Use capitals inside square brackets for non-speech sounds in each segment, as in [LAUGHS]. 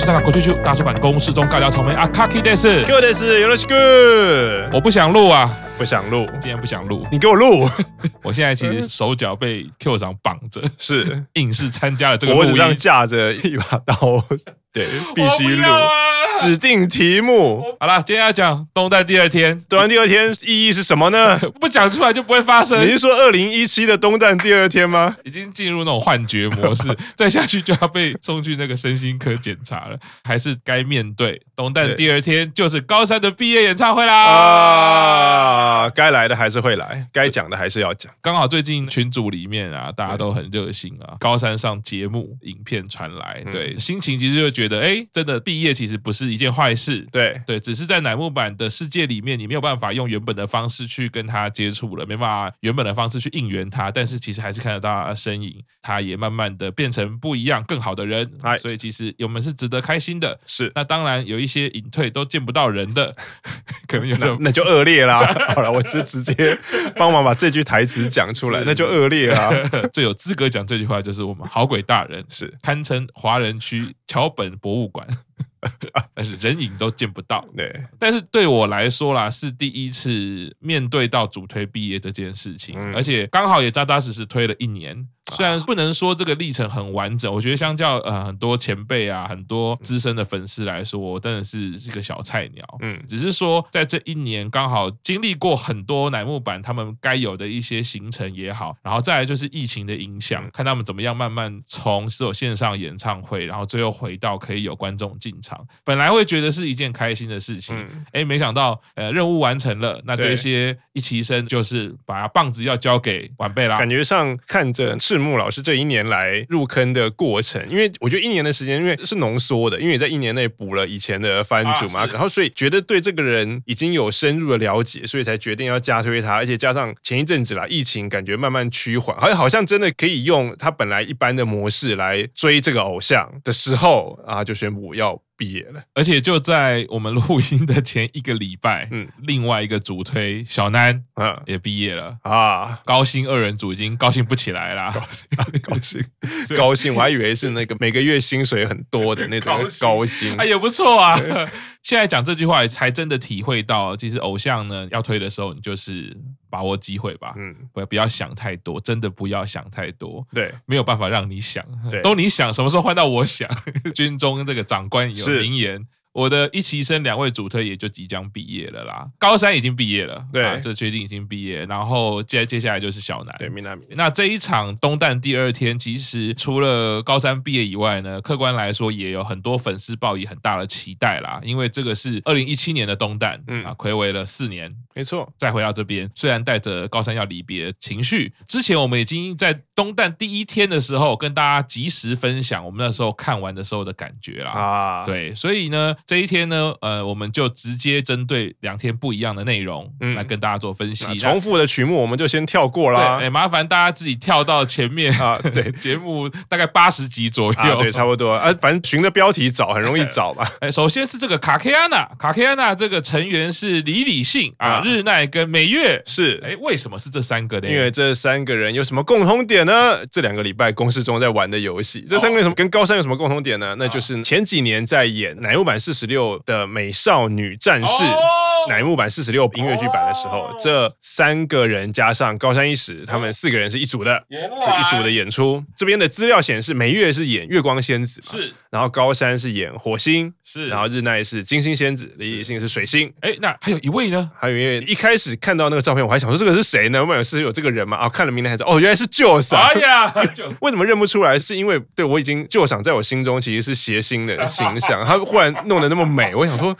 动，我是香港国区区大叔版公司中尬聊草莓阿卡 K 的是 Q 的是 Good，我不想录啊，不想录，今天不想录，你给我录。[LAUGHS] 我现在其实手脚被 Q 长绑着，是 [LAUGHS] 硬是参加了这个录音，脖子上架着一把刀，[LAUGHS] 对，必须录。指定题目好了，今天要讲东诞第二天。东诞第二天意义是什么呢？不讲出来就不会发生。你是说二零一七的东诞第二天吗？已经进入那种幻觉模式，再下去就要被送去那个身心科检查了。还是该面对东诞第二天，就是高三的毕业演唱会啦！啊，该来的还是会来，该讲的还是要讲。刚好最近群组里面啊，大家都很热心啊，高三上节目影片传来，对，心情其实就觉得，哎，真的毕业其实不是。一件坏事，对对，只是在乃木坂的世界里面，你没有办法用原本的方式去跟他接触了，没办法原本的方式去应援他，但是其实还是看得到他的身影，他也慢慢的变成不一样、更好的人，所以其实我们是值得开心的。是，那当然有一些隐退都见不到人的，[LAUGHS] 可能有那那就恶劣啦。[LAUGHS] 好了，我直直接帮忙把这句台词讲出来，那就恶劣啦。[LAUGHS] 最有资格讲这句话就是我们好鬼大人，是堪称华人区桥本博物馆。[LAUGHS] 但是人影都见不到，对。但是对我来说啦，是第一次面对到主推毕业这件事情，而且刚好也扎扎实实推了一年。虽然不能说这个历程很完整，我觉得相较呃很多前辈啊，很多资深的粉丝来说，我真的是一个小菜鸟。嗯，只是说在这一年刚好经历过很多乃木坂他们该有的一些行程也好，然后再来就是疫情的影响，看他们怎么样慢慢从只有线上演唱会，然后最后回到可以有观众进场。本来会觉得是一件开心的事情，哎，没想到呃任务完成了，那这些一齐生就是把棒子要交给晚辈啦。感觉上看着赤木老师这一年来入坑的过程，因为我觉得一年的时间，因为是浓缩的，因为在一年内补了以前的番主嘛，然后所以觉得对这个人已经有深入的了解，所以才决定要加推他，而且加上前一阵子啦，疫情感觉慢慢趋缓，好像好像真的可以用他本来一般的模式来追这个偶像的时候啊，就宣布要。毕业了，而且就在我们录音的前一个礼拜，嗯，另外一个主推小南，嗯，也毕业了。啊。高薪二人组已经高兴不起来啦，[LAUGHS] 高兴，高兴，高兴，我还以为是那个每个月薪水很多的那种 [LAUGHS] 高薪，哎，也不错啊。[LAUGHS] 现在讲这句话，才真的体会到，其实偶像呢要推的时候，你就是把握机会吧，嗯，不要不要想太多，真的不要想太多，对，没有办法让你想，对，都你想，什么时候换到我想？[LAUGHS] 军中这个长官有名言。我的一期生两位主推也就即将毕业了啦，高三已经毕业了，对，这确定已经毕业。然后接接下来就是小南，对，米娜米。那这一场东旦第二天，其实除了高三毕业以外呢，客观来说也有很多粉丝抱以很大的期待啦，因为这个是二零一七年的东旦，嗯。啊，睽违了四年，没错，再回到这边，虽然带着高三要离别的情绪，之前我们已经在东旦第一天的时候跟大家及时分享我们那时候看完的时候的感觉啦，啊，对，所以呢。这一天呢，呃，我们就直接针对两天不一样的内容，嗯，来跟大家做分析。重复的曲目我们就先跳过啦。哎，麻烦大家自己跳到前面啊。[LAUGHS] 对，节目大概八十集左右，对，差不多。啊，反正循着标题找，很容易找吧。[LAUGHS] 哎，首先是这个卡克安娜，卡克安娜这个成员是李李信啊，日奈跟美月是。哎，为什么是这三个呢？因为这三个人有什么共同点呢？这两个礼拜公式中在玩的游戏，这三个人什么跟高山有什么共同点呢？那就是前几年在演乃木坂四十六的美少女战士。乃木坂四十六音乐剧版的时候，这三个人加上高山一史，他们四个人是一组的，是一组的演出。这边的资料显示，梅月是演月光仙子嘛，是，然后高山是演火星，是，然后日奈是金星仙子，李李信是水星。哎，那还有一位呢？还有一位，一开始看到那个照片，我还想说这个是谁呢？我有是有这个人吗？啊，看了名单还是哦，原来是旧赏。哎呀，[LAUGHS] 为什么认不出来？是因为对我已经旧赏在我心中其实是谐星的形象，他忽然弄得那么美，我想说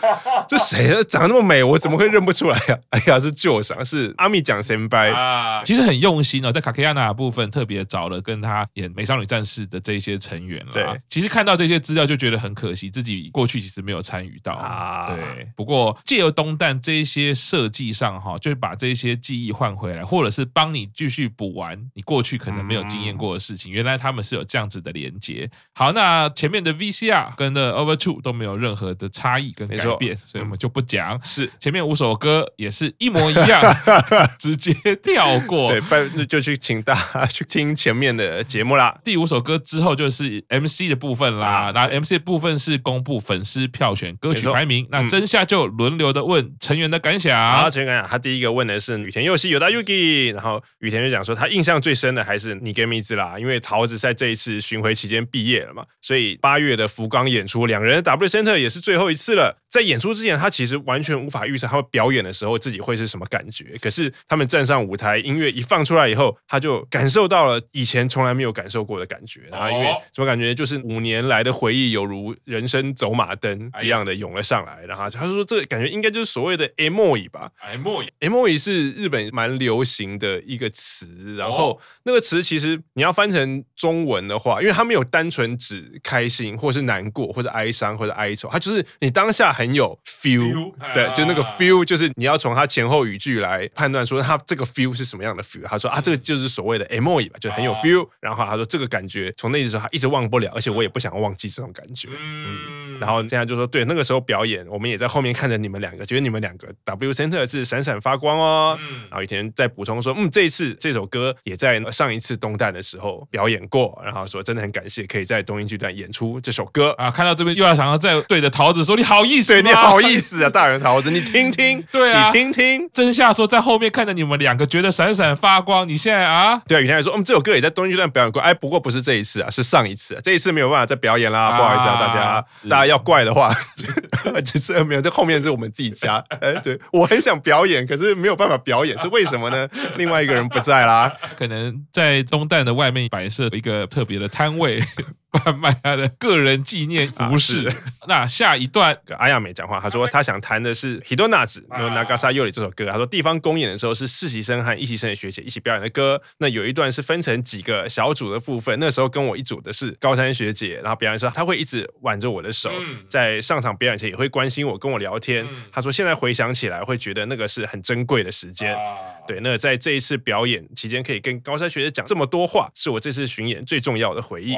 这谁啊？长得那么美？我怎么会认不出来呀？哎呀，是旧伤，是阿米讲先辈啊。其实很用心哦，在卡克亚娜的部分特别找了跟他演《美少女战士》的这些成员了。对，其实看到这些资料就觉得很可惜，自己过去其实没有参与到啊。对，不过借由东蛋这一些设计上哈，就是把这些记忆换回来，或者是帮你继续补完你过去可能没有经验过的事情。原来他们是有这样子的连接。好，那前面的 VCR 跟的 Over Two 都没有任何的差异跟改变，所以我们就不讲。是前面五首歌也是一模一样，[LAUGHS] 直接跳过。对，那就去请大家去听前面的节目啦。第五首歌之后就是 MC 的部分啦，啊，那 MC 的部分是公布粉丝票选歌曲排名，那真夏就轮流的问成员的感想。好，成员感想，他第一个问的是雨田佑希有大 Yuki，然后雨田就讲说他印象最深的还是你给米子啦，因为桃子在这一次巡回期间毕业了嘛，所以八月的福冈演出，两人的 W Center 也是最后一次了。在演出之前，他其实完全无法预测他会表演的时候自己会是什么感觉。可是他们站上舞台，音乐一放出来以后，他就感受到了以前从来没有感受过的感觉。然后因为什么感觉，就是五年来的回忆犹如人生走马灯一样的涌了上来。然后他说，这个感觉应该就是所谓的 Emoi 吧？Emoi，Emoi 是日本蛮流行的一个词。然后那个词其实你要翻成中文的话，因为它没有单纯指开心，或是难过，或者哀伤，或者哀愁，它就是你当下。很有 feel，对，就那个 feel，就是你要从他前后语句来判断说他这个 feel 是什么样的 feel。他说啊，这个就是所谓的 Emoi 吧，就很有 feel。然后他说这个感觉从那时候他一直忘不了，而且我也不想忘记这种感觉。嗯，然后现在就说对，那个时候表演，我们也在后面看着你们两个，觉得你们两个 W Center 是闪闪发光哦。然后雨田再补充说，嗯，这一次这首歌也在上一次东旦的时候表演过。然后说真的很感谢。可以在东京剧团演出这首歌啊。看到这边又要想要再对着桃子说你好意思。对，你好意思啊，大人桃子，你听听，对啊，你听听，真夏说在后面看着你们两个觉得闪闪发光，你现在啊，对啊，羽田还说，嗯，这首歌也在东京剧团表演过，哎，不过不是这一次啊，是上一次，这一次没有办法再表演啦，不好意思啊，大家，大家要怪的话，这次没有，这后面是我们自己家，哎，对我很想表演，可是没有办法表演，是为什么呢？另外一个人不在啦，可能在东旦的外面摆设一个特别的摊位。[LAUGHS] 贩卖他的个人纪念服饰。那下一段，阿亚美讲话，他说他想谈的是《Hidonatsu no Nagasa Yori》这首歌。他说地方公演的时候是实习生和一期生的学姐一起表演的歌。那有一段是分成几个小组的部分。那时候跟我一组的是高山学姐，然后表演的时候他会一直挽着我的手，在上场表演前也会关心我，跟我聊天。他说现在回想起来会觉得那个是很珍贵的时间。对，那在这一次表演期间可以跟高山学姐讲这么多话，是我这次巡演最重要的回忆。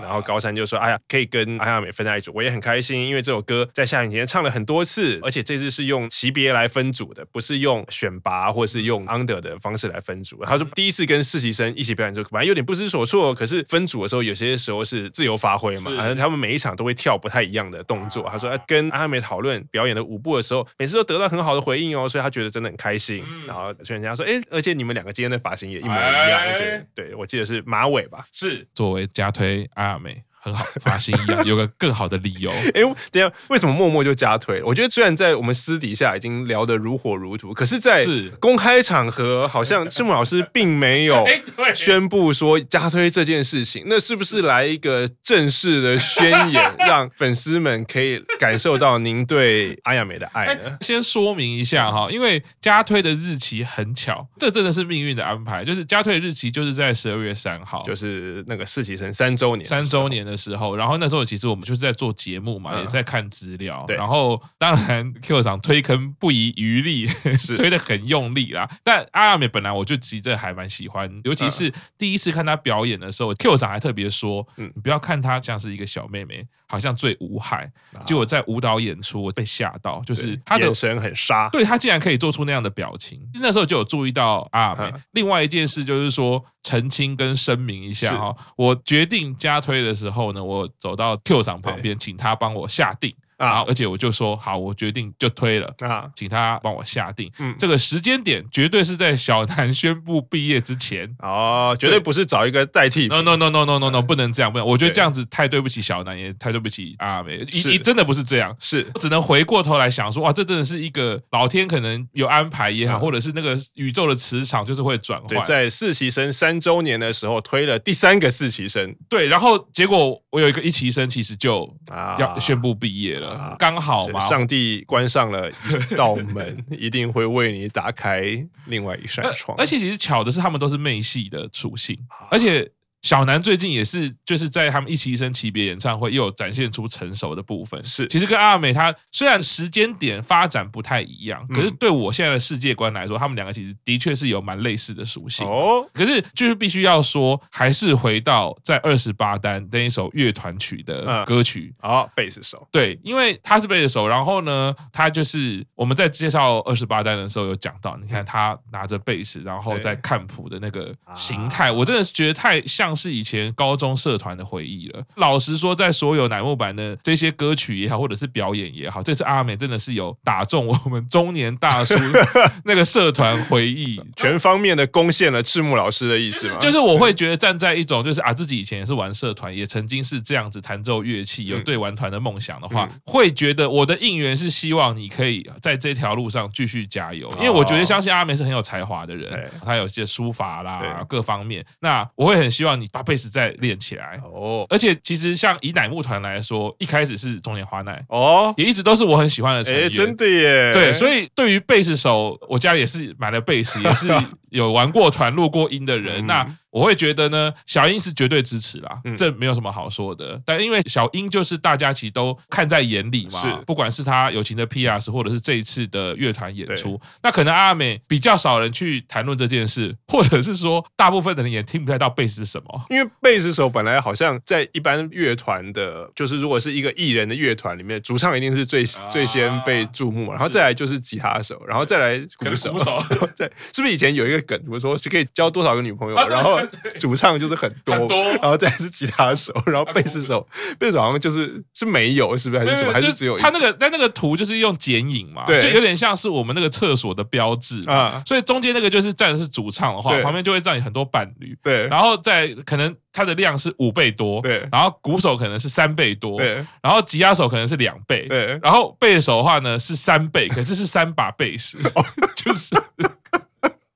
然后高山就说：“哎呀，可以跟阿亚美分在一组，我也很开心，因为这首歌在下雨天唱了很多次，而且这次是用级别来分组的，不是用选拔或是用 under 的方式来分组。他说第一次跟实习生一起表演，就反正有点不知所措，可是分组的时候有些时候是自由发挥嘛，反正他们每一场都会跳不太一样的动作。他说跟阿美讨论表演的舞步的时候，每次都得到很好的回应哦，所以他觉得真的很开心。然后全人家说：哎，而且你们两个今天的发型也一模一样，对对，我记得是马尾吧？是作为加推阿美。”很好，发型一样，[LAUGHS] 有个更好的理由。哎，等下，为什么默默就加推？我觉得虽然在我们私底下已经聊得如火如荼，可是，在公开场合，好像赤木老师并没有 [LAUGHS] 宣布说加推这件事情。那是不是来一个正式的宣言，[LAUGHS] 让粉丝们可以感受到您对阿亚美的爱呢？先说明一下哈，因为加推的日期很巧，这真的是命运的安排。就是加推的日期就是在十二月三号，就是那个实习生三周年，三周年的。的时候，然后那时候其实我们就是在做节目嘛，也在看资料。然后当然 [LAUGHS] Q 厂推坑不遗余力，是推的很用力啦。但阿亚美本来我就其实还蛮喜欢，尤其是第一次看她表演的时候，Q 厂还特别说：“你不要看她像是一个小妹妹，好像最无害。”结果在舞蹈演出，我被吓到，就是他的眼神很杀，对她竟然可以做出那样的表情。那时候就有注意到阿亚美。另外一件事就是说。澄清跟声明一下哈，我决定加推的时候呢，我走到 Q 厂旁边，请他帮我下定。啊！而且我就说好，我决定就推了啊，请他帮我下定。嗯，这个时间点绝对是在小南宣布毕业之前哦，绝对不是找一个代替。No no no no no no no，不能这样，不能。我觉得这样子太对不起小南，也太对不起阿美。你你真的不是这样，是我只能回过头来想说，哇，这真的是一个老天可能有安排也好，或者是那个宇宙的磁场就是会转换。在实习生三周年的时候推了第三个实习生，对，然后结果我有一个一期生，其实就要宣布毕业了。刚好嘛，上帝关上了一道门，[LAUGHS] 一定会为你打开另外一扇窗。而且其实巧的是，他们都是妹系的属性，而且。小南最近也是，就是在他们一起一生级别演唱会又有展现出成熟的部分。是，其实跟阿美她虽然时间点发展不太一样，可是对我现在的世界观来说，他们两个其实的确是有蛮类似的属性。哦，可是就是必须要说，还是回到在二十八单那一首乐团曲的歌曲。好，贝斯手。对，因为他是贝斯手，然后呢，他就是我们在介绍二十八单的时候有讲到，你看他拿着贝斯，然后在看谱的那个形态，我真的是觉得太像。像是以前高中社团的回忆了。老实说，在所有乃木坂的这些歌曲也好，或者是表演也好，这次阿美真的是有打中我们中年大叔 [LAUGHS] 那个社团回忆，[LAUGHS] 全方面的攻陷了赤木老师的意思吗？就是我会觉得站在一种就是啊，自己以前也是玩社团，也曾经是这样子弹奏乐器，有对玩团的梦想的话，嗯、会觉得我的应援是希望你可以在这条路上继续加油，因为我觉得相信阿美是很有才华的人，他有些书法啦各方面，那我会很希望你把贝斯再练起来哦。而且其实像以乃木团来说，一开始是中年花奈哦，也一直都是我很喜欢的成员，真的耶。对，所以对于贝斯手，我家里也是买了贝斯，也是有玩过团、录过音的人，那。我会觉得呢，小英是绝对支持啦，这没有什么好说的。但因为小英就是大家其实都看在眼里嘛，是不管是他友情的 P.R.S 或者是这一次的乐团演出，那可能阿美比较少人去谈论这件事，或者是说大部分的人也听不太到贝斯是什么。因为贝斯手本来好像在一般乐团的，就是如果是一个艺人的乐团里面，主唱一定是最最先被注目，然后再来就是吉他手，然后再来鼓手，鼓手 [LAUGHS] 再是不是以前有一个梗，比如说是可以交多少个女朋友，然后。[LAUGHS] 主唱就是很多，很多然后再是吉他手，然后 [LAUGHS] 贝斯手，贝斯手好像就是是没有，是不是还是什么？还是只有他那个那那个图就是用剪影嘛，对，就有点像是我们那个厕所的标志啊。所以中间那个就是站的是主唱的话，旁边就会站很多伴侣，对。然后再可能他的量是五倍多，对。然后鼓手可能是三倍多，对。然后吉他手可能是两倍，对。然后贝斯手的话呢是三倍，可是是三把贝斯，[LAUGHS] 就是。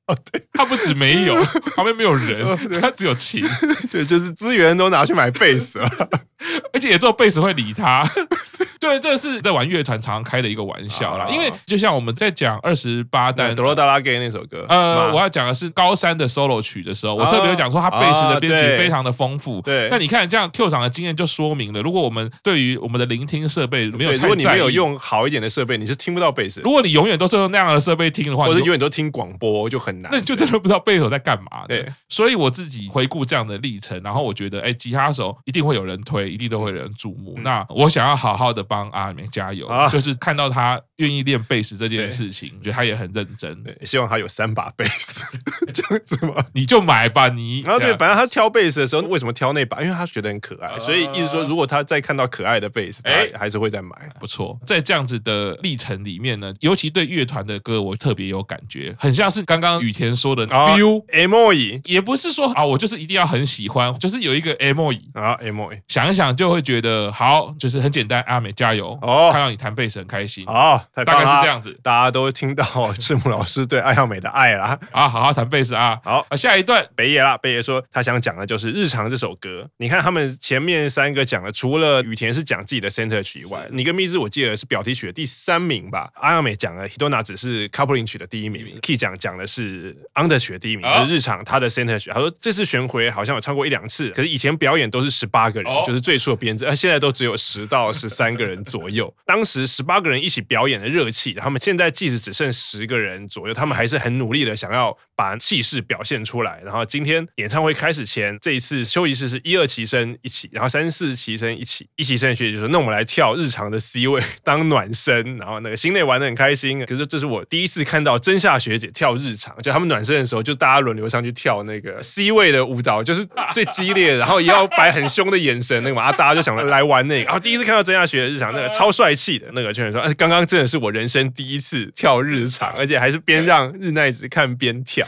哦，对，他不止没有，[LAUGHS] 旁边没有人，他只有琴，对，就是资源都拿去买贝斯了，[LAUGHS] 而且也只有贝斯会理他。[LAUGHS] 对，这个是在玩乐团常常开的一个玩笑啦。因为就像我们在讲二十八单《哆啦 A 梦》那首歌，呃，我要讲的是高山的 solo 曲的时候，我特别有讲说他贝斯的编曲非常的丰富。对，那你看这样 Q 场的经验就说明了，如果我们对于我们的聆听设备没有，如果你没有用好一点的设备，你是听不到贝斯。如果你永远都是用那样的设备听的话，或者永远都听广播，就很难。那你就真的不知道贝斯手在干嘛。对，所以我自己回顾这样的历程，然后我觉得，哎，吉他手一定会有人推，一定都会有人注目。那我想要好好的帮阿美加油。啊，就是看到他愿意练贝斯这件事情，我觉得他也很认真。对，希望他有三把贝斯，[LAUGHS] 这样子吗？你就买吧，你。然后对，反正他挑贝斯的时候，为什么挑那把？因为他觉得很可爱，所以意思说，如果他再看到可爱的贝斯，哎，还是会再买。不错，在这样子的历程里面呢，尤其对乐团的歌，我特别有感觉，很像是刚刚雨田说的 feel emo，也不是说啊，我就是一定要很喜欢，就是有一个 emo 啊 emo，想一想就会觉得好，就是很简单，阿美加油哦，看到你弹贝斯很开心哦，大概是这样子，大家都听到赤木老师对爱耀美的爱啦。啊，好好弹贝斯啊。好，下一段北野啦，北野说他想讲的就是日常这首歌。你看他们前面三个讲的，除了雨田是讲自己的 center 曲以外，你跟密室我记得是表题曲的第三名吧？爱耀美讲的 Hidona 只是 coupling 曲的第一名，Key 讲讲的是 under 曲的第一名，就是日常他的 center 曲。他说这次巡回好像有超过一两次，可是以前表演都是十八个人，就是最初的编制，而现在都只有十到十三个人人左右。当时十八个人一起表演的热气，他们现在即使只剩十个人左右，他们还是很努力的想要把气势表现出来。然后今天演唱会开始前，这一次休息室是一二期生一起，然后三四期生一起，一期生学姐就说：“那我们来跳日常的 C 位当暖身。”然后那个心内玩的很开心。可是这是我第一次看到真夏学姐跳日常，就他们暖身的时候，就大家轮流上去跳那个 C 位的舞蹈，就是最激烈，然后也要摆很凶的眼神那个嘛，大家就想来玩那个。然后第一次看到真夏学姐日常那个超帅气的那个，圈说：“哎，刚刚真的是我人生第一次跳日常，而且还是边让日奈子看边跳。”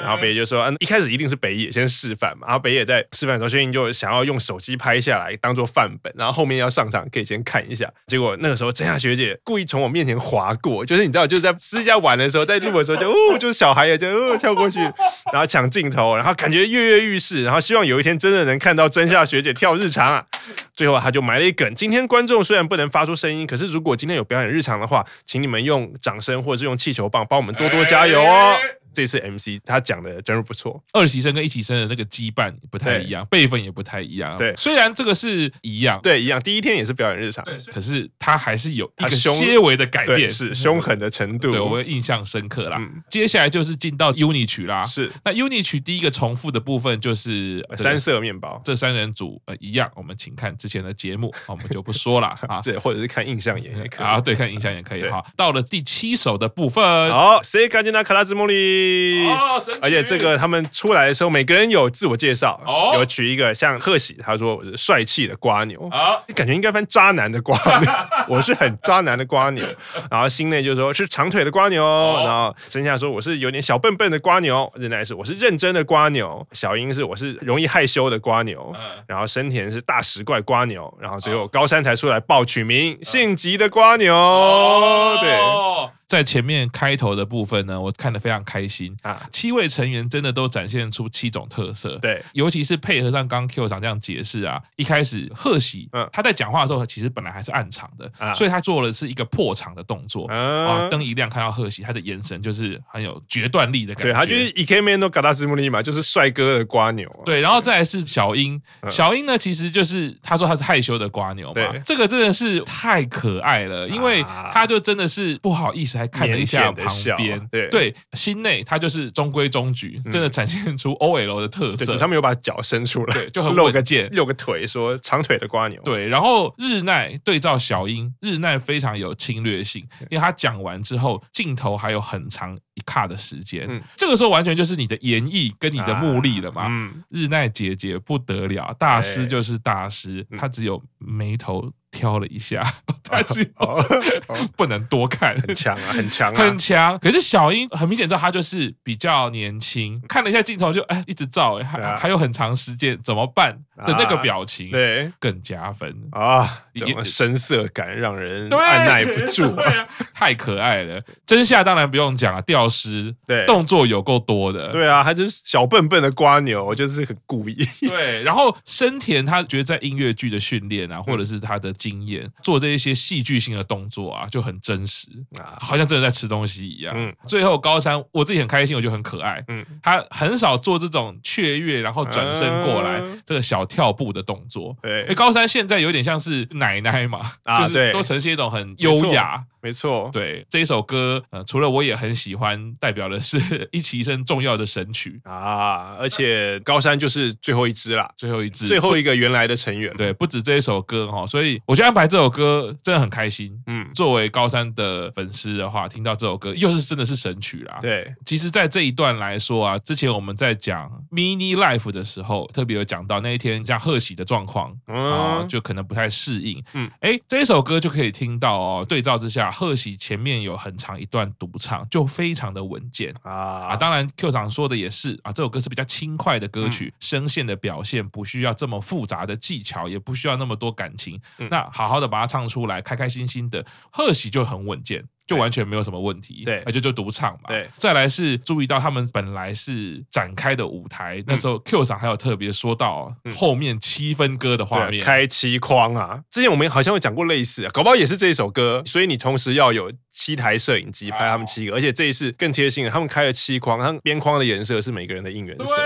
然后北野就说：“嗯，一开始一定是北野先示范嘛。”然后北野在示范的时候，轩英就想要用手机拍下来当做范本，然后后面要上场可以先看一下。结果那个时候真夏学姐故意从我面前划过，就是你知道，就是在私下玩的时候，在录的时候就哦，就是小孩也就哦 [LAUGHS] 跳过去，然后抢镜头，然后感觉跃跃欲试，然后希望有一天真的能看到真夏学姐跳日常啊。最后他就埋了一梗：今天观众虽然不能发出声音，可是如果今天有表演日常的话，请你们用掌声或者是用气球棒帮我们多多加油哦。这次 MC 他讲的真是不错，二期生跟一期生的那个羁绊不太一样，辈分也不太一样。对，虽然这个是一样，对，一样。第一天也是表演日常，可是他还是有一个些微的改变，是凶狠的程度，对我印象深刻啦。接下来就是进到 UNI 曲啦，是。那 UNI 曲第一个重复的部分就是三色面包，这三人组呃一样，我们请看之前的节目，[LAUGHS] 我们就不说了啊，[LAUGHS] 对，或者是看印象也可以。啊，对，看印象也可以哈。到了第七首的部分，好，谁？赶紧拿卡拉兹莫里？而且这个他们出来的时候，每个人有自我介绍，哦，有取一个像贺喜，他说我是帅气的瓜牛，啊，你感觉应该翻渣男的瓜牛，[LAUGHS] 我是很渣男的瓜牛。然后心内就说是长腿的瓜牛，然后剩下说我是有点小笨笨的瓜牛，日奈是我是认真的瓜牛，小英是我是容易害羞的瓜牛，然后生田是大石怪瓜牛，然后最后高山才出来报取名性急的瓜牛，对。在前面开头的部分呢，我看得非常开心啊！七位成员真的都展现出七种特色，对，尤其是配合上刚刚 Q 长这样解释啊，一开始贺喜，嗯，他在讲话的时候其实本来还是暗场的，啊、所以他做的是一个破场的动作，啊，灯一亮看到贺喜，他的眼神就是很有决断力的感觉，对，他就是イケメンのカタツムリ嘛，就是帅哥的蜗牛，对，然后再来是小樱，嗯、小樱呢其实就是他说他是害羞的蜗牛嘛，对，这个真的是太可爱了，因为他就真的是不好意思 还看了一下。旁边对对，心内他就是中规中矩，真的展现出 OL 的特色。他们有把脚伸出来，就很露个肩，露个腿，说长腿的瓜牛。对，然后日奈对照小樱，日奈非常有侵略性，因为他讲完之后，镜头还有很长一卡的时间，这个时候完全就是你的演绎跟你的目力了嘛。日奈姐姐不得了，大师就是大师，他只有眉头。挑了一下，他只 [LAUGHS] 不能多看，很强啊，很强，啊很强。可是小英很明显知道他就是比较年轻，看了一下镜头就哎一直照，还还有很长时间怎么办的那个表情，对，更加分啊，这种深色感让人按捺不住，[LAUGHS] 太可爱了。真夏当然不用讲了，吊师对动作有够多的，对啊，他就是小笨笨的瓜牛，就是很故意。对，然后深田他觉得在音乐剧的训练啊，或者是他的。经验做这一些戏剧性的动作啊，就很真实啊，好像真的在吃东西一样。嗯，最后高山我自己很开心，我觉得很可爱。嗯，他很少做这种雀跃，然后转身过来这个小跳步的动作。对，高山现在有点像是奶奶嘛，啊，对，都呈现一种很优雅。没错，对这一首歌，呃，除了我也很喜欢，代表的是一起一生重要的神曲。啊，而且高山就是最后一支啦，最后一支，最后一个原来的成员，对，不止这一首歌哈，所以我觉得安排这首歌真的很开心，嗯，作为高三的粉丝的话，听到这首歌又是真的是神曲啦，对，其实，在这一段来说啊，之前我们在讲 mini life 的时候，特别有讲到那一天像贺喜的状况啊，就可能不太适应，嗯，哎，这一首歌就可以听到哦，对照之下。贺喜前面有很长一段独唱，就非常的稳健。啊。啊！当然，Q 厂说的也是啊，这首歌是比较轻快的歌曲，嗯、声线的表现不需要这么复杂的技巧，也不需要那么多感情，嗯、那好好的把它唱出来，开开心心的，贺喜就很稳健。就完全没有什么问题，对，而且就独唱嘛。对，再来是注意到他们本来是展开的舞台，那时候 Q 上还有特别说到后面七分歌的画面，开七框啊。之前我们好像有讲过类似，啊搞不好也是这一首歌，所以你同时要有七台摄影机拍他们七个，而且这一次更贴心了，他们开了七框，他们边框的颜色是每个人的应援色。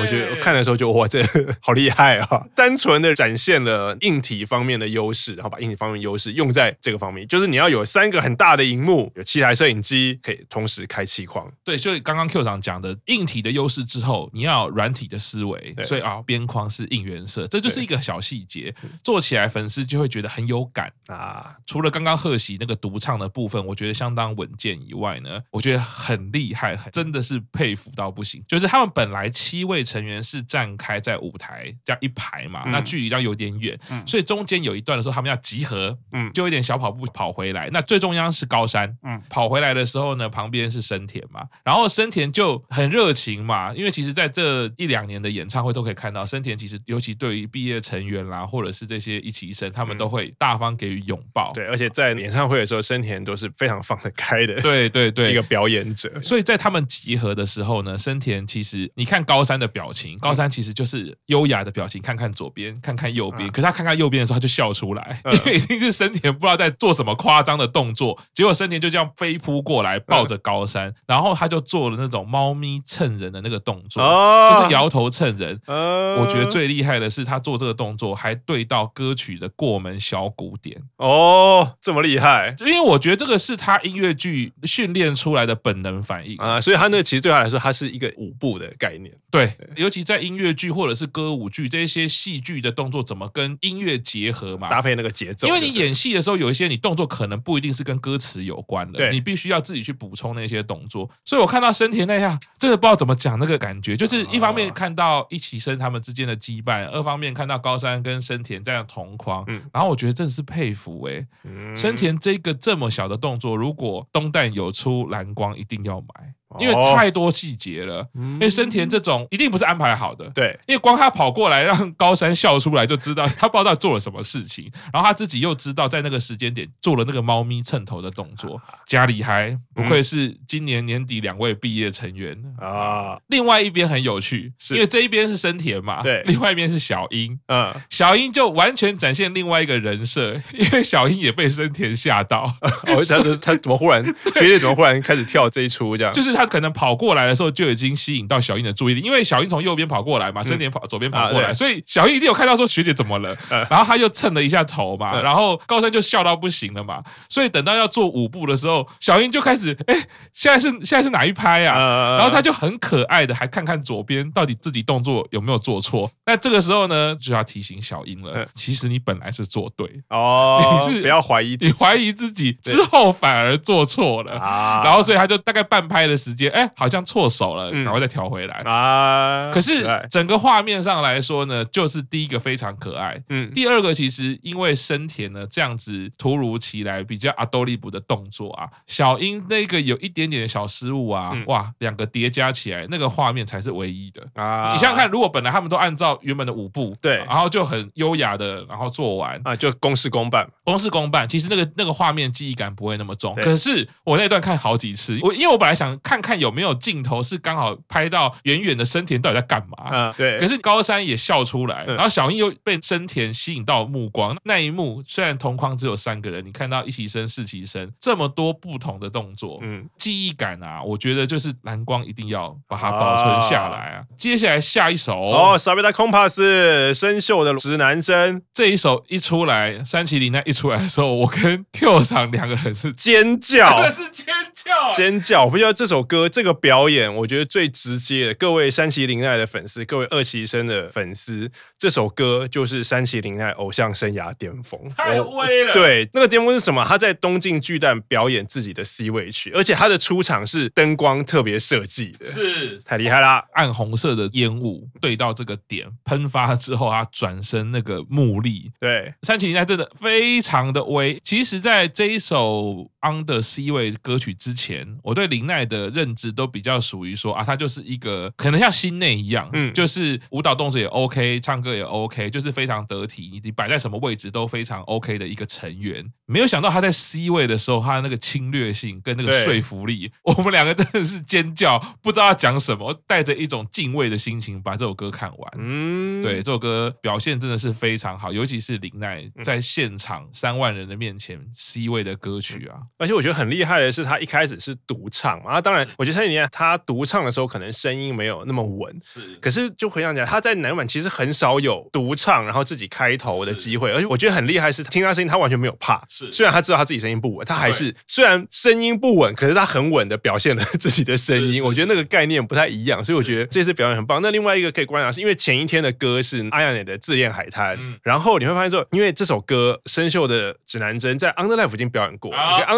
我觉得看的时候就哇，这好厉害啊！单纯的展现了硬体方面的优势，然后把硬体方面优势用在这个方面，就是你要有三个很大的荧幕，有七台摄影机，可以同时开七框。对，所以刚刚 Q 长讲的硬体的优势之后，你要软体的思维，对所以啊，边框是应援色，这就是一个小细节，做起来粉丝就会觉得很有感啊。除了刚刚贺喜那个独唱的部分，我觉得相当稳健以外呢，我觉得很厉害，真的是佩服到不行。就是他们本来七位。成员是站开在舞台这样一排嘛，那距离要有点远，所以中间有一段的时候，他们要集合，嗯，就有点小跑步跑回来。那最中央是高山，嗯，跑回来的时候呢，旁边是生田嘛，然后生田就很热情嘛，因为其实在这一两年的演唱会都可以看到，生田其实尤其对于毕业成员啦，或者是这些一起一生，他们都会大方给予拥抱。对，而且在演唱会的时候，生田都是非常放得开的，对对对，一个表演者。所以在他们集合的时候呢，生田其实你看高山的。表情，高山其实就是优雅的表情，看看左边，看看右边。可是他看看右边的时候，他就笑出来，因为 [LAUGHS] 已经是生田不知道在做什么夸张的动作。结果生田就这样飞扑过来，抱着高山，然后他就做了那种猫咪蹭人的那个动作，就是摇头蹭人。我觉得最厉害的是他做这个动作还对到歌曲的过门小鼓点。哦，这么厉害！因为我觉得这个是他音乐剧训练出来的本能反应啊，所以他那个其实对他来说，他是一个舞步的概念。对。尤其在音乐剧或者是歌舞剧这些戏剧的动作，怎么跟音乐结合嘛？搭配那个节奏。因为你演戏的时候，有一些你动作可能不一定是跟歌词有关的，你必须要自己去补充那些动作。所以我看到生田那下，真的不知道怎么讲那个感觉，就是一方面看到一起生他们之间的羁绊，二方面看到高山跟生田这样同框，然后我觉得真的是佩服哎、欸，生田这个这么小的动作，如果东弹有出蓝光，一定要买。因为太多细节了，因为生田这种一定不是安排好的，对，因为光他跑过来让高山笑出来，就知道 [LAUGHS] 他不知道做了什么事情，然后他自己又知道在那个时间点做了那个猫咪蹭头的动作，家里还，不愧是今年年底两位毕业成员啊。另外一边很有趣，因为这一边是生田嘛，对，另外一边是小樱，嗯，小樱就完全展现另外一个人设，因为小樱也被生田吓到，哦，他他怎么忽然学姐怎么忽然开始跳这一出这样，[LAUGHS] 就是他。可能跑过来的时候就已经吸引到小英的注意力，因为小英从右边跑过来嘛，生田跑左边跑过来，所以小英一定有看到说学姐怎么了，然后他就蹭了一下头嘛，然后高山就笑到不行了嘛，所以等到要做舞步的时候，小英就开始哎，现在是现在是哪一拍啊？然后他就很可爱的还看看左边到底自己动作有没有做错。那这个时候呢，就要提醒小英了，其实你本来是做对哦，你是不要怀疑，你怀疑自己之后反而做错了。啊，然后所以他就大概半拍的时间。哎，好像错手了，然后再调回来。啊。可是整个画面上来说呢，就是第一个非常可爱，嗯，第二个其实因为生田呢这样子突如其来比较阿多利布的动作啊，小樱那个有一点点的小失误啊，哇，两个叠加起来那个画面才是唯一的。啊。你想想看，如果本来他们都按照原本的舞步，对，然后就很优雅的然后做完。啊，就公事公办，公事公办，其实那个那个画面记忆感不会那么重。可是我那段看好几次，我因为我本来想看看看。有没有镜头是刚好拍到远远的生田到底在干嘛？嗯，对。可是高山也笑出来，然后小樱又被生田吸引到目光。那一幕虽然同框只有三个人，你看到一起生、四起生这么多不同的动作，嗯，记忆感啊，我觉得就是蓝光一定要把它保存下来啊。接下来下一首哦，萨贝达空帕斯生锈的指南针这一首一出来，三崎绫奈一出来的时候，我跟 Q 厂两个人是尖叫，真的是尖叫，尖叫！我不知道这首歌。这个表演，我觉得最直接的，各位山崎绫奈的粉丝，各位二期生的粉丝，这首歌就是山崎绫奈偶像生涯巅峰，太威了。对，那个巅峰是什么？他在东京巨蛋表演自己的 C 位曲，而且他的出场是灯光特别设计的，是太厉害啦！暗红色的烟雾对到这个点喷发之后，他转身那个目力，对，山崎绫奈真的非常的威。其实，在这一首 Under C 位歌曲之前，我对林奈的认知。都比较属于说啊，他就是一个可能像心内一样，嗯，就是舞蹈动作也 OK，唱歌也 OK，就是非常得体，你摆在什么位置都非常 OK 的一个成员。没有想到他在 C 位的时候，他的那个侵略性跟那个说服力，我们两个真的是尖叫，不知道要讲什么，带着一种敬畏的心情把这首歌看完。嗯，对，这首歌表现真的是非常好，尤其是林奈在现场三万人的面前 C 位的歌曲啊，而且我觉得很厉害的是，他一开始是独唱嘛，啊，当然，我觉得。那年他独唱的时候，可能声音没有那么稳，是。可是就回想起来，他在乃木坂其实很少有独唱，然后自己开头的机会。而且我觉得很厉害是，听他声音，他完全没有怕。是。虽然他知道他自己声音不稳，他还是虽然声音不稳，可是他很稳的表现了 [LAUGHS] 自己的声音。我觉得那个概念不太一样，所以我觉得这次表演很棒。那另外一个可以观察，是因为前一天的歌是 Ayane 的《自恋海滩》，然后你会发现说，因为这首歌《生锈的指南针》在 Under Life 已经表演过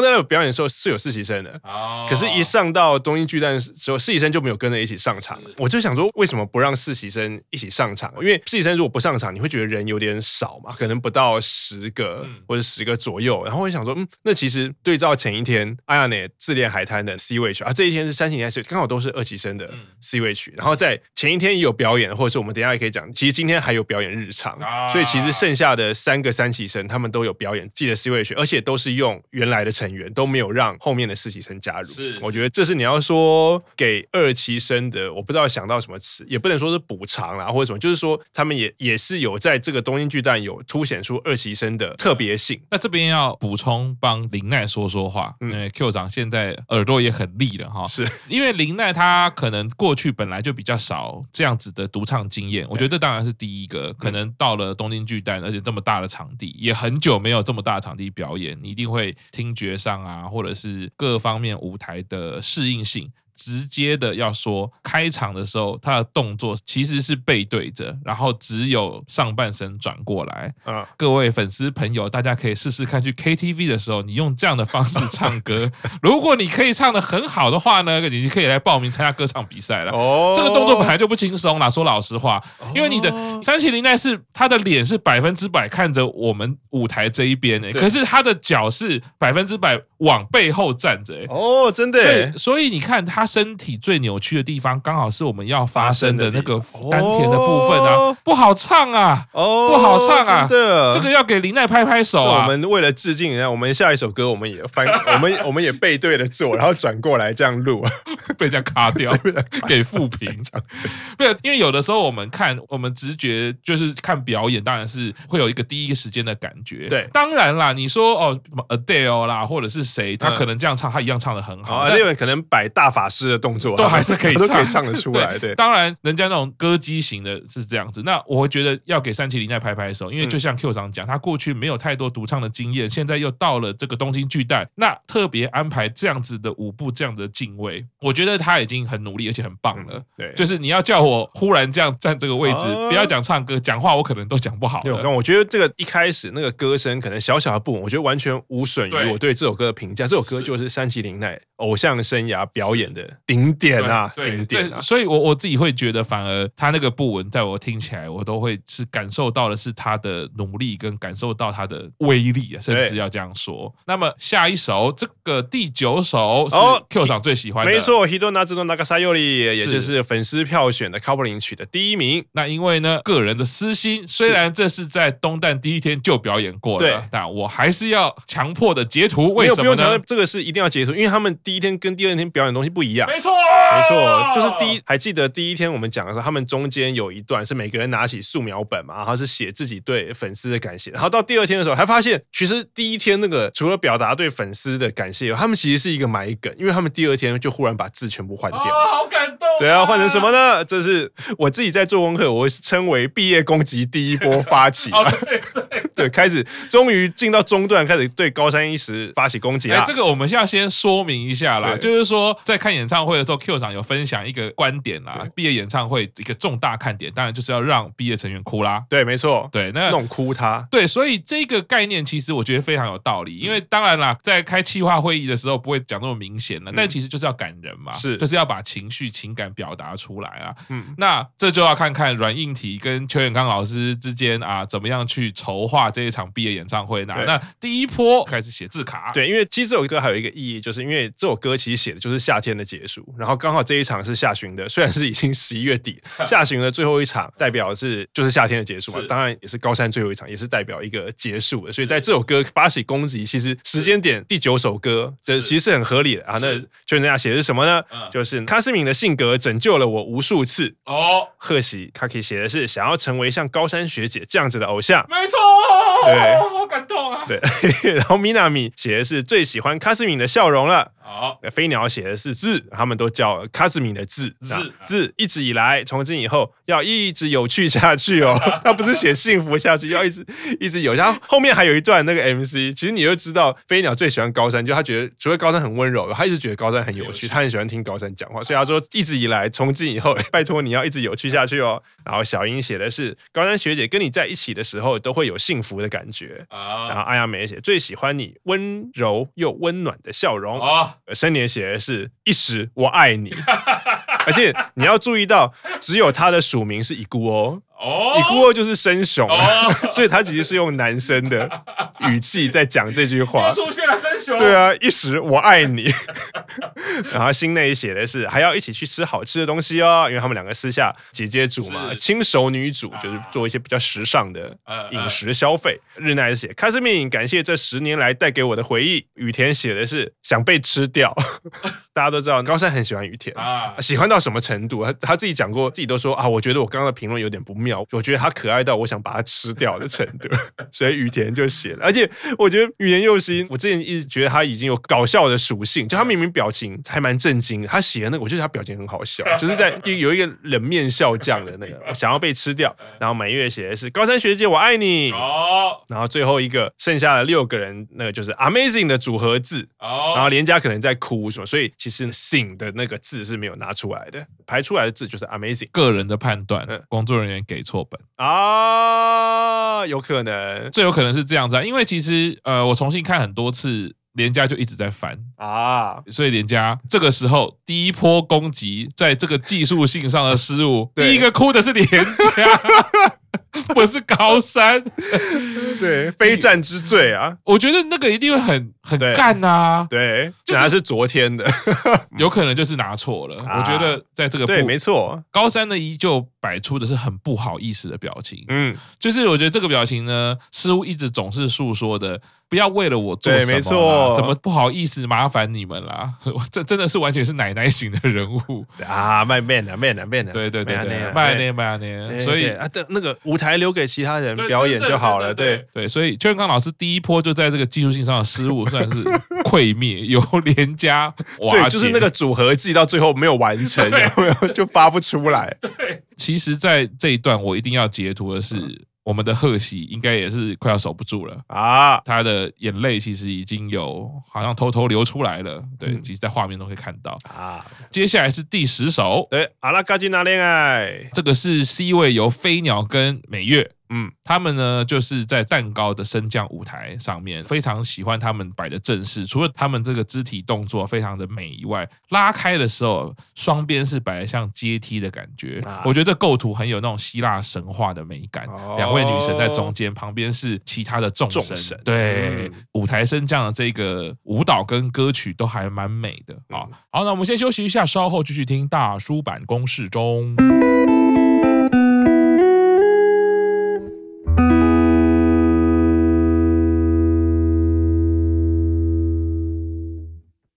，Under Life 表演的时候是有实习生的，可是一上到东京巨蛋的时候。实习生就没有跟着一起上场，我就想说，为什么不让实习生一起上场？因为实习生如果不上场，你会觉得人有点少嘛，可能不到十个或者十个左右。然后我就想说，嗯，那其实对照前一天 Ayane 自恋海滩的 C 位曲啊，这一天是山崎绫奈，刚好都是二期生的 C 位曲。然后在前一天也有表演，或者是我们等一下也可以讲，其实今天还有表演日常，所以其实剩下的三个三期生他们都有表演自己的 C 位曲，而且都是用原来的成员，都没有让后面的实习生加入。是，我觉得这是你要说给。二期生的，我不知道想到什么词，也不能说是补偿啦，或者什么，就是说他们也也是有在这个东京巨蛋有凸显出二期生的特别性。那这边要补充帮林奈说说话，因为 Q 长现在耳朵也很利了哈，是因为林奈他可能过去本来就比较少这样子的独唱经验，我觉得这当然是第一个，可能到了东京巨蛋，而且这么大的场地，也很久没有这么大的场地表演，你一定会听觉上上啊，或者是各方面舞台的适应性。直接的要说，开场的时候他的动作其实是背对着，然后只有上半身转过来。啊，各位粉丝朋友，大家可以试试看，去 KTV 的时候，你用这样的方式唱歌，如果你可以唱的很好的话呢，你可以来报名参加歌唱比赛了。哦，这个动作本来就不轻松啦，说老实话，因为你的三七零奈是他的脸是百分之百看着我们舞台这一边诶，可是他的脚是百分之百往背后站着诶。哦，真的。所以，所以你看他身体最扭曲的地方，刚好是我们要发生的那个丹田的部分啊，不好唱啊，哦不好唱啊，真的，这个要给林奈拍拍手啊。我们为了致敬人家，我们下一首歌我们也翻，[LAUGHS] 我们我们也背对着做，然后转过来这样录，[LAUGHS] [LAUGHS] 被人家卡掉，给负评。不是，因为有的时候我们看，我们直觉就是看表演，当然是会有一个第一个时间的感觉。对，当然啦，你说哦，什么 Adele 啦，或者是谁，他可能这样唱，他一样唱的很好。那有人可能摆大法师的动作，都还是可以唱，[LAUGHS] 都可以唱得出来。对，当然人家那种歌姬型的是这样子。那我会觉得要给三七零再拍拍手，因为就像 Q 长讲，他过去没有太多独唱的经验，现在又到了这个东京巨蛋，那特别安排这样子的舞步，这样的敬畏，我觉得他已经很努力，而且很棒了。对，就是你要叫我忽然这样站这个位置，不要讲唱歌，讲话我可能都讲不好。对，我觉得这个一开始那个歌声可能小小的不稳，我觉得完全无损于我对这首歌的评价。这首歌就是山崎绫奈偶像生涯表演的顶点啊，顶点啊！所以，我我自己会觉得，反而他那个不稳，在我听起来，我都会是感受到的是他的努力，跟感受到他的威力啊，甚至要这样说。那么下一首，这个第九首是 Q 厂最喜欢的，没错，Hidonatsu no Nagasayori，也就是粉丝票选的 coupling 曲的第一名。那因为呢，个人的私心，虽然这是在东旦第一天就表演过了，但我还是要强迫的截图。为什么呢？这个是一定要截图，因为他们第一天跟第二天表演的东西不一样。没错，没错，就是第一，还记得第一天我们讲的时候，他们中间有一段是每个人拿起素描本嘛，然后是写自己对粉丝的感谢。然后到第二天的时候，还发现其实第一天那个除了表达对粉丝的感谢，他们其实是一个埋梗，因为他们第二天就忽然把字全部换掉。好感动。对啊，换成什么呢？这是我自己在做功课，我称为毕业攻击第一波发起。[LAUGHS] 对 [LAUGHS] 对，开始终于进到中段，开始对高山一时发起攻击了。这个我们现在先说明一下啦，就是说在看演唱会的时候，Q 长有分享一个观点啦。毕业演唱会一个重大看点，当然就是要让毕业成员哭啦。对，没错，对，那弄哭他。对，所以这个概念其实我觉得非常有道理。因为当然啦，在开企划会议的时候不会讲那么明显了，但其实就是要感人嘛，是，就是要把情绪情感表达出来啊。嗯，那这就要看看软硬体跟邱远刚老师之间啊，怎么样去筹划这一场毕业演唱会呢？那第一波开始写字卡，对，因为其实这首歌还有一个意义，就是因为这首歌其实写的就是夏天的结束，然后刚好这一场是下旬的，虽然是已经十一月底，[LAUGHS] 下旬的最后一场，代表是就是夏天的结束嘛，当然也是高山最后一场，也是代表一个结束的，所以在这首歌发起攻击，其实时间点第九首歌，这其实是很合理的。啊。那就那样写的是什么呢？就是卡斯敏的性格拯救了我无数次。哦，贺喜卡可以写的是想要成为像高山学姐这样子的偶像，没错，对，好感动啊，对，[LAUGHS] 然后米娜米写的是最最喜欢卡斯敏的笑容了。好，飞鸟写的是字，他们都叫卡斯米的字。字字一直以来，从今以后要一直有趣下去哦。[LAUGHS] 他不是写幸福下去，要一直一直有。然后后面还有一段那个 MC，其实你就知道飞鸟最喜欢高山，就他觉得除了高山很温柔，他一直觉得高山很有趣，他很喜欢听高山讲话，所以他说一直以来，从今以后，拜托你要一直有趣下去哦。然后小英写的是高山学姐跟你在一起的时候都会有幸福的感觉啊。然后阿亚美写最喜欢你温柔又温暖的笑容。生年写的是一时我爱你，而且你要注意到，只有他的署名是乙姑哦。哦，乙姑就是生雄，所以他其实是用男生的语气在讲这句话。出现了生雄，对啊，一时我爱你。[LAUGHS] [LAUGHS] 然后心内写的是还要一起去吃好吃的东西哦，因为他们两个私下姐姐主嘛，轻熟女主就是做一些比较时尚的饮食消费。日奈写卡斯敏感谢这十年来带给我的回忆。雨田写的是想被吃掉。大家都知道高山很喜欢雨田啊，喜欢到什么程度？他他自己讲过，自己都说啊，我觉得我刚刚的评论有点不妙。我觉得他可爱到我想把他吃掉的程度，[LAUGHS] 所以雨田就写了。而且我觉得雨田佑希，我之前一直觉得他已经有搞笑的属性，就他明明表情还蛮震惊，他写的那个，我觉得他表情很好笑，[LAUGHS] 就是在有一个冷面笑匠的那个 [LAUGHS] 想要被吃掉。然后满月写的是高山学姐我爱你哦，然后最后一个剩下的六个人，那个就是 Amazing 的组合字哦，然后连家可能在哭什么，所以其其实 “sing” 的那个字是没有拿出来的，排出来的字就是 “amazing”。个人的判断，工作人员给错本。啊，有可能，最有可能是这样子啊，因为其实呃，我重新看很多次。连家就一直在翻啊，所以连家这个时候第一波攻击，在这个技术性上的失误，[LAUGHS] 第一个哭的是连家，[LAUGHS] [LAUGHS] 不是高山，[LAUGHS] 对，非战之罪啊！我觉得那个一定会很很干啊，对，那是昨天的，[LAUGHS] 有可能就是拿错了。我觉得在这个对，没错，高山呢依旧摆出的是很不好意思的表情，嗯，就是我觉得这个表情呢，似乎一直总是诉说的。不要为了我做什么，没错，怎么不好意思麻烦你们啦？这真的是完全是奶奶型的人物啊！man man man man 对对对对，man man man 所以啊，的那个舞台留给其他人表演就好了。对对，所以邱元刚老师第一波就在这个技术性上的失误 [LAUGHS] 算是溃灭，由连家瓦就是那个组合技到最后没有完成，有没有就发不出来。对，其实，在这一段我一定要截图的是。我们的贺喜应该也是快要守不住了啊！他的眼泪其实已经有好像偷偷流出来了，对，其实在画面中可以看到啊。接下来是第十首，对，阿拉嘎吉娜恋爱，这个是 C 位由飞鸟跟美月。嗯，他们呢就是在蛋糕的升降舞台上面，非常喜欢他们摆的阵势。除了他们这个肢体动作非常的美以外，拉开的时候双边是摆的像阶梯的感觉。啊、我觉得构图很有那种希腊神话的美感。哦、两位女神在中间，旁边是其他的众神。对，嗯、舞台升降的这个舞蹈跟歌曲都还蛮美的啊。嗯、好，那我们先休息一下，稍后继续听大叔版公式中。